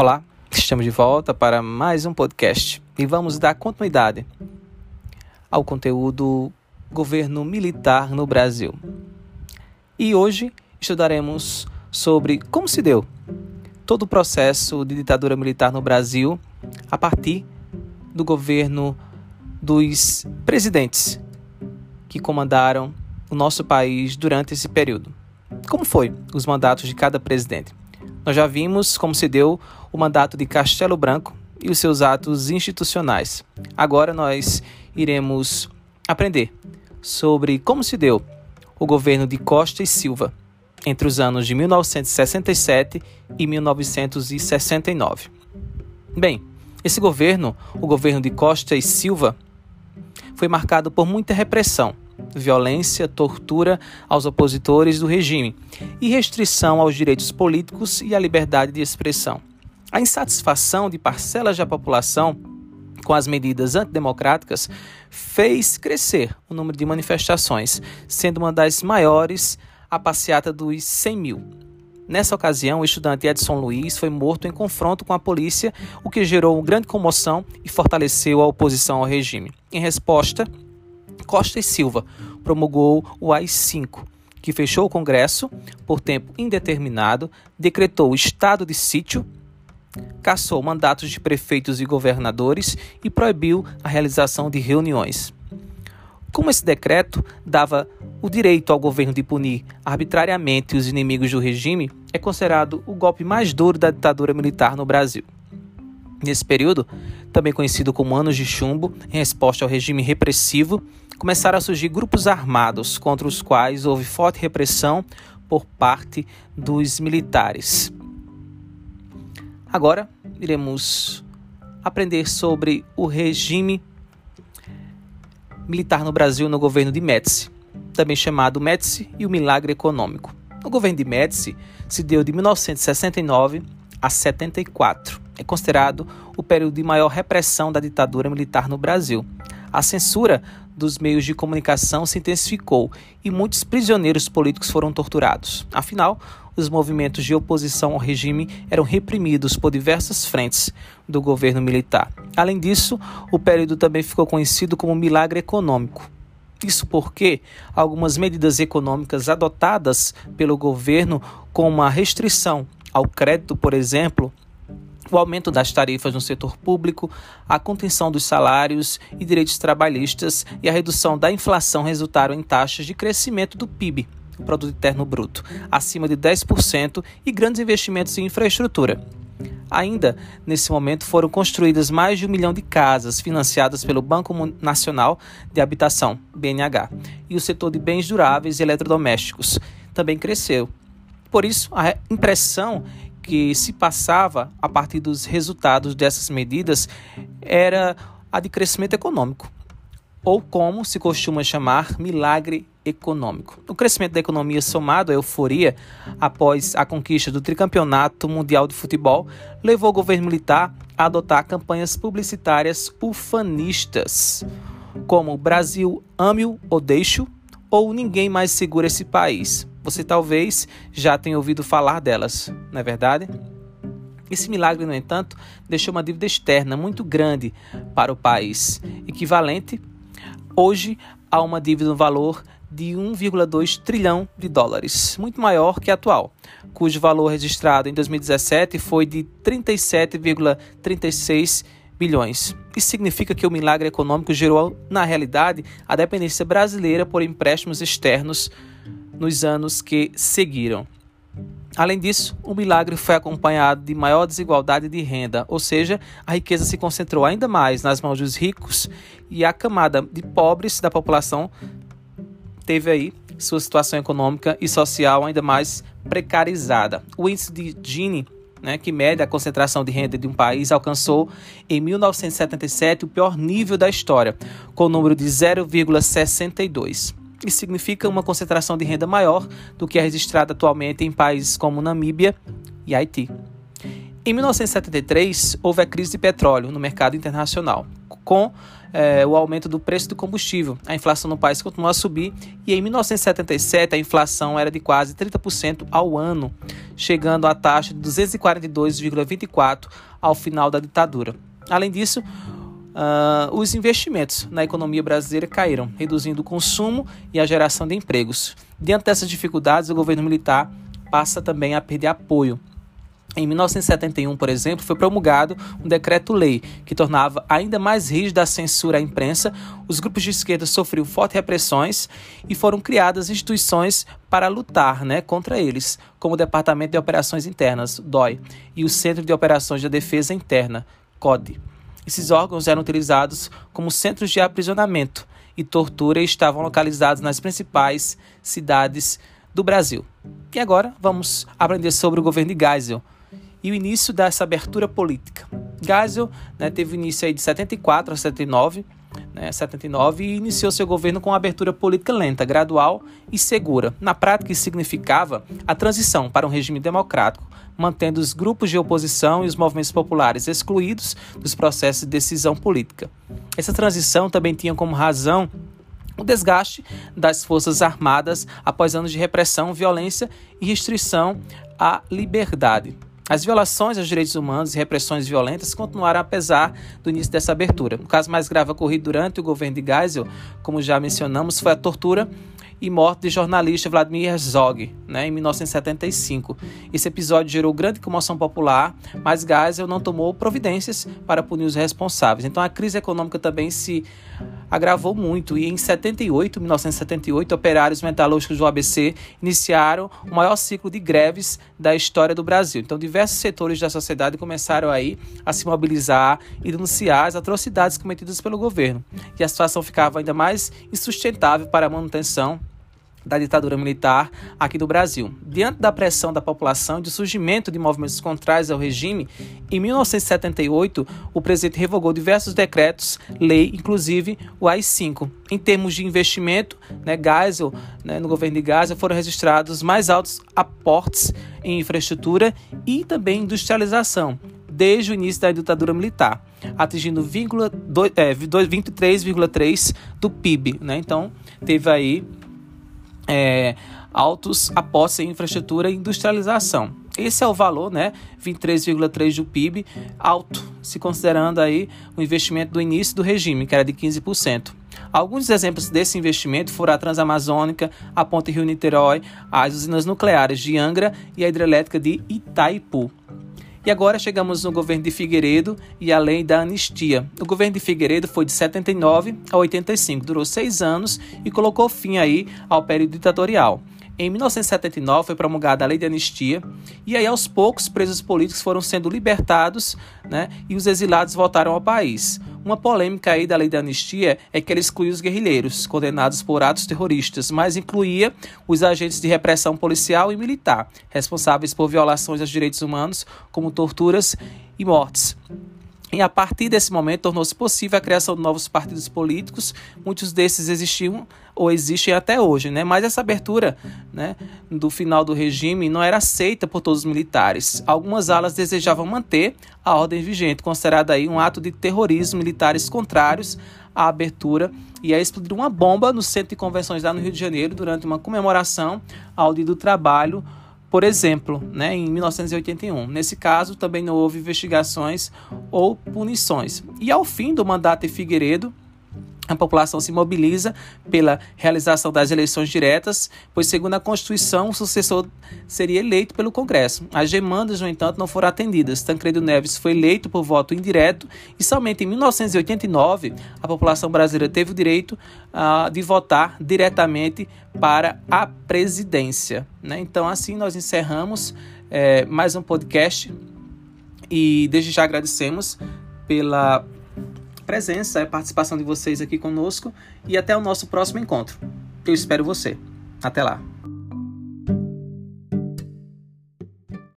Olá, estamos de volta para mais um podcast e vamos dar continuidade ao conteúdo Governo Militar no Brasil. E hoje estudaremos sobre como se deu todo o processo de ditadura militar no Brasil a partir do governo dos presidentes que comandaram o nosso país durante esse período. Como foi os mandatos de cada presidente? Nós já vimos como se deu o mandato de Castelo Branco e os seus atos institucionais. Agora nós iremos aprender sobre como se deu o governo de Costa e Silva entre os anos de 1967 e 1969. Bem, esse governo, o governo de Costa e Silva, foi marcado por muita repressão violência, tortura aos opositores do regime e restrição aos direitos políticos e à liberdade de expressão. A insatisfação de parcelas da população com as medidas antidemocráticas fez crescer o número de manifestações, sendo uma das maiores a passeata dos 100 mil. Nessa ocasião, o estudante Edson Luiz foi morto em confronto com a polícia, o que gerou grande comoção e fortaleceu a oposição ao regime. Em resposta, Costa e Silva promulgou o AI-5, que fechou o Congresso por tempo indeterminado, decretou o estado de sítio, cassou mandatos de prefeitos e governadores e proibiu a realização de reuniões. Como esse decreto dava o direito ao governo de punir arbitrariamente os inimigos do regime, é considerado o golpe mais duro da ditadura militar no Brasil. Nesse período, também conhecido como Anos de Chumbo, em resposta ao regime repressivo, começaram a surgir grupos armados contra os quais houve forte repressão por parte dos militares. Agora iremos aprender sobre o regime militar no Brasil no governo de Médici, também chamado Médici e o milagre econômico. O governo de Médici se deu de 1969 a 74 é considerado o período de maior repressão da ditadura militar no Brasil. A censura dos meios de comunicação se intensificou e muitos prisioneiros políticos foram torturados. Afinal, os movimentos de oposição ao regime eram reprimidos por diversas frentes do governo militar. Além disso, o período também ficou conhecido como milagre econômico. Isso porque algumas medidas econômicas adotadas pelo governo, como a restrição ao crédito, por exemplo, o aumento das tarifas no setor público, a contenção dos salários e direitos trabalhistas e a redução da inflação resultaram em taxas de crescimento do PIB, o Produto Interno Bruto, acima de 10% e grandes investimentos em infraestrutura. Ainda nesse momento foram construídas mais de um milhão de casas financiadas pelo Banco Nacional de Habitação, BNH, e o setor de bens duráveis e eletrodomésticos também cresceu. Por isso, a impressão que se passava a partir dos resultados dessas medidas era a de crescimento econômico, ou como se costuma chamar, milagre econômico. O crescimento da economia somado à euforia após a conquista do tricampeonato mundial de futebol levou o governo militar a adotar campanhas publicitárias ufanistas, como Brasil ame-o ou deixo ou ninguém mais segura esse país. Você talvez já tenha ouvido falar delas, não é verdade? Esse milagre, no entanto, deixou uma dívida externa muito grande para o país, equivalente hoje a uma dívida no valor de 1,2 trilhão de dólares, muito maior que a atual, cujo valor registrado em 2017 foi de 37,36 bilhões. Isso significa que o milagre econômico gerou, na realidade, a dependência brasileira por empréstimos externos nos anos que seguiram. Além disso, o milagre foi acompanhado de maior desigualdade de renda, ou seja, a riqueza se concentrou ainda mais nas mãos dos ricos e a camada de pobres da população teve aí sua situação econômica e social ainda mais precarizada. O índice de Gini né, que mede a concentração de renda de um país, alcançou em 1977 o pior nível da história, com o número de 0,62. Isso significa uma concentração de renda maior do que a registrada atualmente em países como Namíbia e Haiti. Em 1973, houve a crise de petróleo no mercado internacional, com é, o aumento do preço do combustível. A inflação no país continuou a subir e em 1977 a inflação era de quase 30% ao ano, chegando à taxa de 242,24 ao final da ditadura. Além disso, uh, os investimentos na economia brasileira caíram, reduzindo o consumo e a geração de empregos. Diante dessas dificuldades, o governo militar passa também a perder apoio em 1971, por exemplo, foi promulgado um decreto-lei que tornava ainda mais rígida a censura à imprensa. Os grupos de esquerda sofriam fortes repressões e foram criadas instituições para lutar né, contra eles, como o Departamento de Operações Internas, DOI, e o Centro de Operações de Defesa Interna, CODE. Esses órgãos eram utilizados como centros de aprisionamento e tortura e estavam localizados nas principais cidades do Brasil. E agora vamos aprender sobre o governo de Geisel e o início dessa abertura política. Geisel né, teve início aí de 74 a 79, né, 79 e iniciou seu governo com uma abertura política lenta, gradual e segura. Na prática, isso significava a transição para um regime democrático, mantendo os grupos de oposição e os movimentos populares excluídos dos processos de decisão política. Essa transição também tinha como razão o desgaste das Forças Armadas após anos de repressão, violência e restrição à liberdade. As violações aos direitos humanos e repressões violentas continuaram apesar do início dessa abertura. O caso mais grave ocorrido durante o governo de Geisel, como já mencionamos, foi a tortura e morte do jornalista Vladimir Herzog, né, em 1975. Esse episódio gerou grande comoção popular, mas Geisel não tomou providências para punir os responsáveis. Então a crise econômica também se agravou muito e em 78, 1978, operários metalúrgicos do ABC iniciaram o maior ciclo de greves da história do Brasil. Então diversos setores da sociedade começaram aí a se mobilizar e denunciar as atrocidades cometidas pelo governo. E a situação ficava ainda mais insustentável para a manutenção da ditadura militar aqui do Brasil. Diante da pressão da população e do surgimento de movimentos contrários ao regime, em 1978, o presidente revogou diversos decretos, lei, inclusive o AI-5. Em termos de investimento, né, Geisel, né, no governo de Geisel, foram registrados mais altos aportes em infraestrutura e também industrialização, desde o início da ditadura militar, atingindo 23,3% é, do PIB. Né? Então, teve aí é, altos apostos em infraestrutura e industrialização. Esse é o valor, né? 23,3 do PIB, alto, se considerando aí o investimento do início do regime, que era de 15%. Alguns exemplos desse investimento foram a Transamazônica, a Ponte Rio-Niterói, as usinas nucleares de Angra e a hidrelétrica de Itaipu. E agora chegamos no governo de Figueiredo e a lei da anistia. O governo de Figueiredo foi de 79 a 85, durou seis anos e colocou fim aí ao período ditatorial. Em 1979 foi promulgada a lei de anistia e aí aos poucos presos políticos foram sendo libertados, né, e os exilados voltaram ao país. Uma polêmica aí da lei da anistia é que ela excluía os guerrilheiros condenados por atos terroristas, mas incluía os agentes de repressão policial e militar, responsáveis por violações aos direitos humanos, como torturas e mortes. E a partir desse momento tornou-se possível a criação de novos partidos políticos. Muitos desses existiam ou existem até hoje, né? Mas essa abertura, né, do final do regime não era aceita por todos os militares. Algumas alas desejavam manter a ordem vigente, considerada aí um ato de terrorismo, militares contrários à abertura e a explodir uma bomba no centro de convenções lá no Rio de Janeiro durante uma comemoração ao Dia do Trabalho por exemplo, né, em 1981. Nesse caso, também não houve investigações ou punições. E ao fim do mandato de Figueiredo, a população se mobiliza pela realização das eleições diretas, pois, segundo a Constituição, o sucessor seria eleito pelo Congresso. As demandas, no entanto, não foram atendidas. Tancredo Neves foi eleito por voto indireto e somente em 1989 a população brasileira teve o direito uh, de votar diretamente para a presidência. Né? Então, assim, nós encerramos é, mais um podcast e desde já agradecemos pela presença e participação de vocês aqui conosco e até o nosso próximo encontro. Eu espero você. Até lá.